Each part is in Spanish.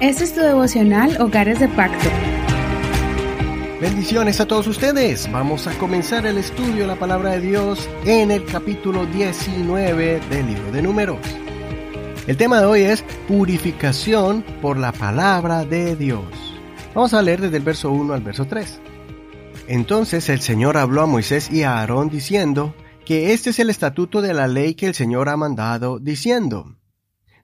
Este es tu devocional Hogares de Pacto. Bendiciones a todos ustedes. Vamos a comenzar el estudio de la palabra de Dios en el capítulo 19 del libro de Números. El tema de hoy es purificación por la palabra de Dios. Vamos a leer desde el verso 1 al verso 3. Entonces el Señor habló a Moisés y a Aarón diciendo que este es el estatuto de la ley que el Señor ha mandado, diciendo,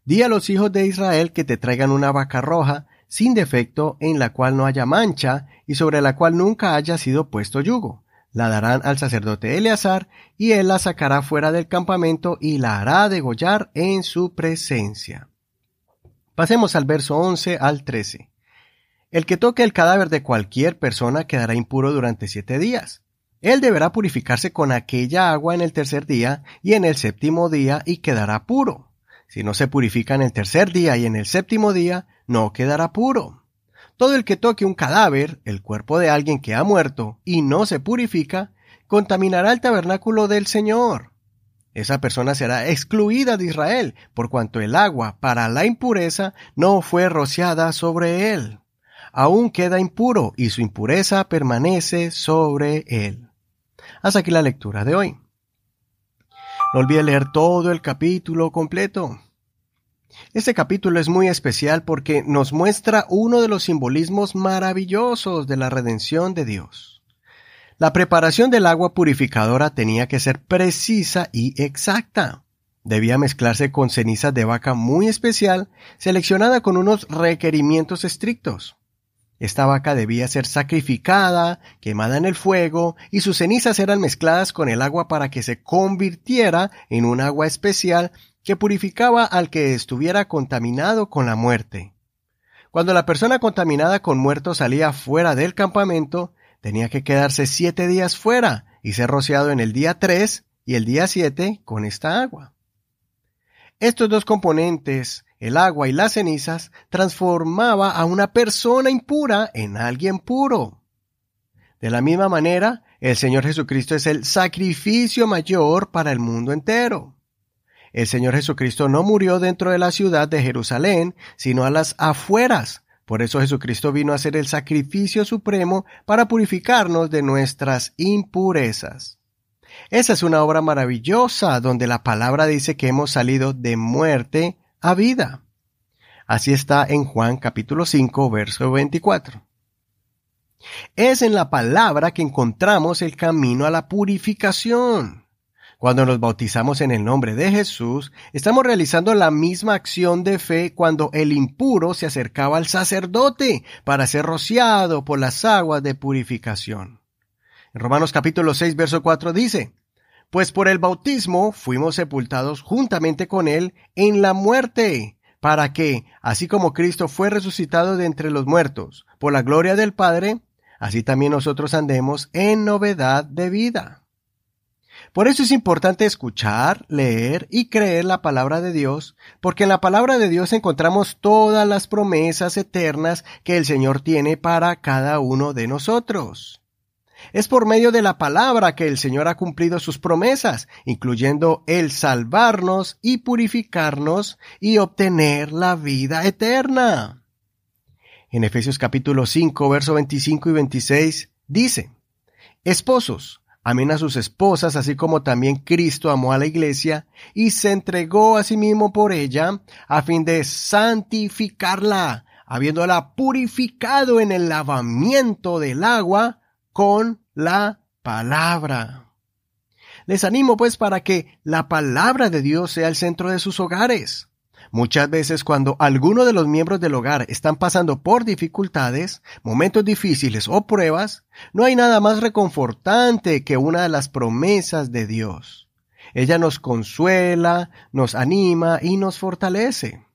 Di a los hijos de Israel que te traigan una vaca roja, sin defecto, en la cual no haya mancha, y sobre la cual nunca haya sido puesto yugo. La darán al sacerdote Eleazar, y él la sacará fuera del campamento y la hará degollar en su presencia. Pasemos al verso 11 al 13. El que toque el cadáver de cualquier persona quedará impuro durante siete días. Él deberá purificarse con aquella agua en el tercer día y en el séptimo día y quedará puro. Si no se purifica en el tercer día y en el séptimo día, no quedará puro. Todo el que toque un cadáver, el cuerpo de alguien que ha muerto, y no se purifica, contaminará el tabernáculo del Señor. Esa persona será excluida de Israel, por cuanto el agua para la impureza no fue rociada sobre él aún queda impuro y su impureza permanece sobre él. Hasta aquí la lectura de hoy. No olvide leer todo el capítulo completo. Este capítulo es muy especial porque nos muestra uno de los simbolismos maravillosos de la redención de Dios. La preparación del agua purificadora tenía que ser precisa y exacta. Debía mezclarse con cenizas de vaca muy especial, seleccionada con unos requerimientos estrictos. Esta vaca debía ser sacrificada, quemada en el fuego, y sus cenizas eran mezcladas con el agua para que se convirtiera en un agua especial que purificaba al que estuviera contaminado con la muerte. Cuando la persona contaminada con muerto salía fuera del campamento, tenía que quedarse siete días fuera y ser rociado en el día tres y el día siete con esta agua. Estos dos componentes el agua y las cenizas, transformaba a una persona impura en alguien puro. De la misma manera, el Señor Jesucristo es el sacrificio mayor para el mundo entero. El Señor Jesucristo no murió dentro de la ciudad de Jerusalén, sino a las afueras. Por eso Jesucristo vino a ser el sacrificio supremo para purificarnos de nuestras impurezas. Esa es una obra maravillosa donde la palabra dice que hemos salido de muerte a vida. Así está en Juan capítulo 5, verso 24. Es en la palabra que encontramos el camino a la purificación. Cuando nos bautizamos en el nombre de Jesús, estamos realizando la misma acción de fe cuando el impuro se acercaba al sacerdote para ser rociado por las aguas de purificación. En Romanos capítulo 6, verso 4 dice, pues por el bautismo fuimos sepultados juntamente con Él en la muerte, para que, así como Cristo fue resucitado de entre los muertos, por la gloria del Padre, así también nosotros andemos en novedad de vida. Por eso es importante escuchar, leer y creer la palabra de Dios, porque en la palabra de Dios encontramos todas las promesas eternas que el Señor tiene para cada uno de nosotros. Es por medio de la palabra que el Señor ha cumplido sus promesas, incluyendo el salvarnos y purificarnos y obtener la vida eterna. En Efesios capítulo 5, verso 25 y 26 dice, Esposos, amen a sus esposas, así como también Cristo amó a la iglesia y se entregó a sí mismo por ella, a fin de santificarla, habiéndola purificado en el lavamiento del agua con la palabra. Les animo pues para que la palabra de Dios sea el centro de sus hogares. Muchas veces cuando alguno de los miembros del hogar están pasando por dificultades, momentos difíciles o pruebas, no hay nada más reconfortante que una de las promesas de Dios. Ella nos consuela, nos anima y nos fortalece.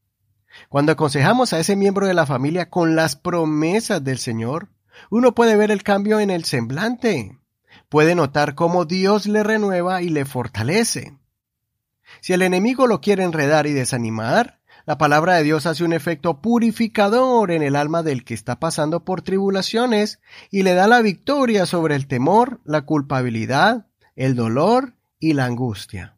Cuando aconsejamos a ese miembro de la familia con las promesas del Señor, uno puede ver el cambio en el semblante. Puede notar cómo Dios le renueva y le fortalece. Si el enemigo lo quiere enredar y desanimar, la palabra de Dios hace un efecto purificador en el alma del que está pasando por tribulaciones y le da la victoria sobre el temor, la culpabilidad, el dolor y la angustia.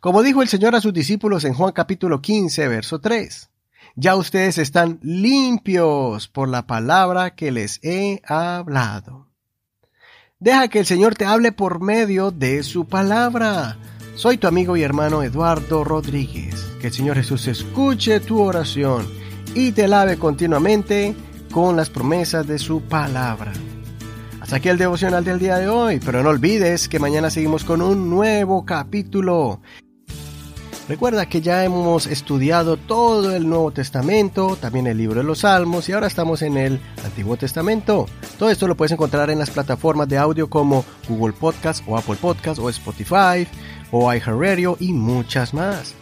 Como dijo el Señor a sus discípulos en Juan capítulo 15, verso 3, ya ustedes están limpios por la palabra que les he hablado. Deja que el Señor te hable por medio de su palabra. Soy tu amigo y hermano Eduardo Rodríguez. Que el Señor Jesús escuche tu oración y te lave continuamente con las promesas de su palabra. Hasta aquí el devocional del día de hoy, pero no olvides que mañana seguimos con un nuevo capítulo. Recuerda que ya hemos estudiado todo el Nuevo Testamento, también el libro de los Salmos y ahora estamos en el Antiguo Testamento. Todo esto lo puedes encontrar en las plataformas de audio como Google Podcast o Apple Podcast o Spotify o iHeartRadio y muchas más.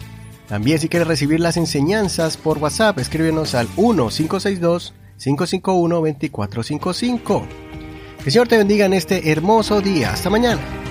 También si quieres recibir las enseñanzas por WhatsApp, escríbenos al 1-562-551-2455. Que el Señor te bendiga en este hermoso día. Hasta mañana.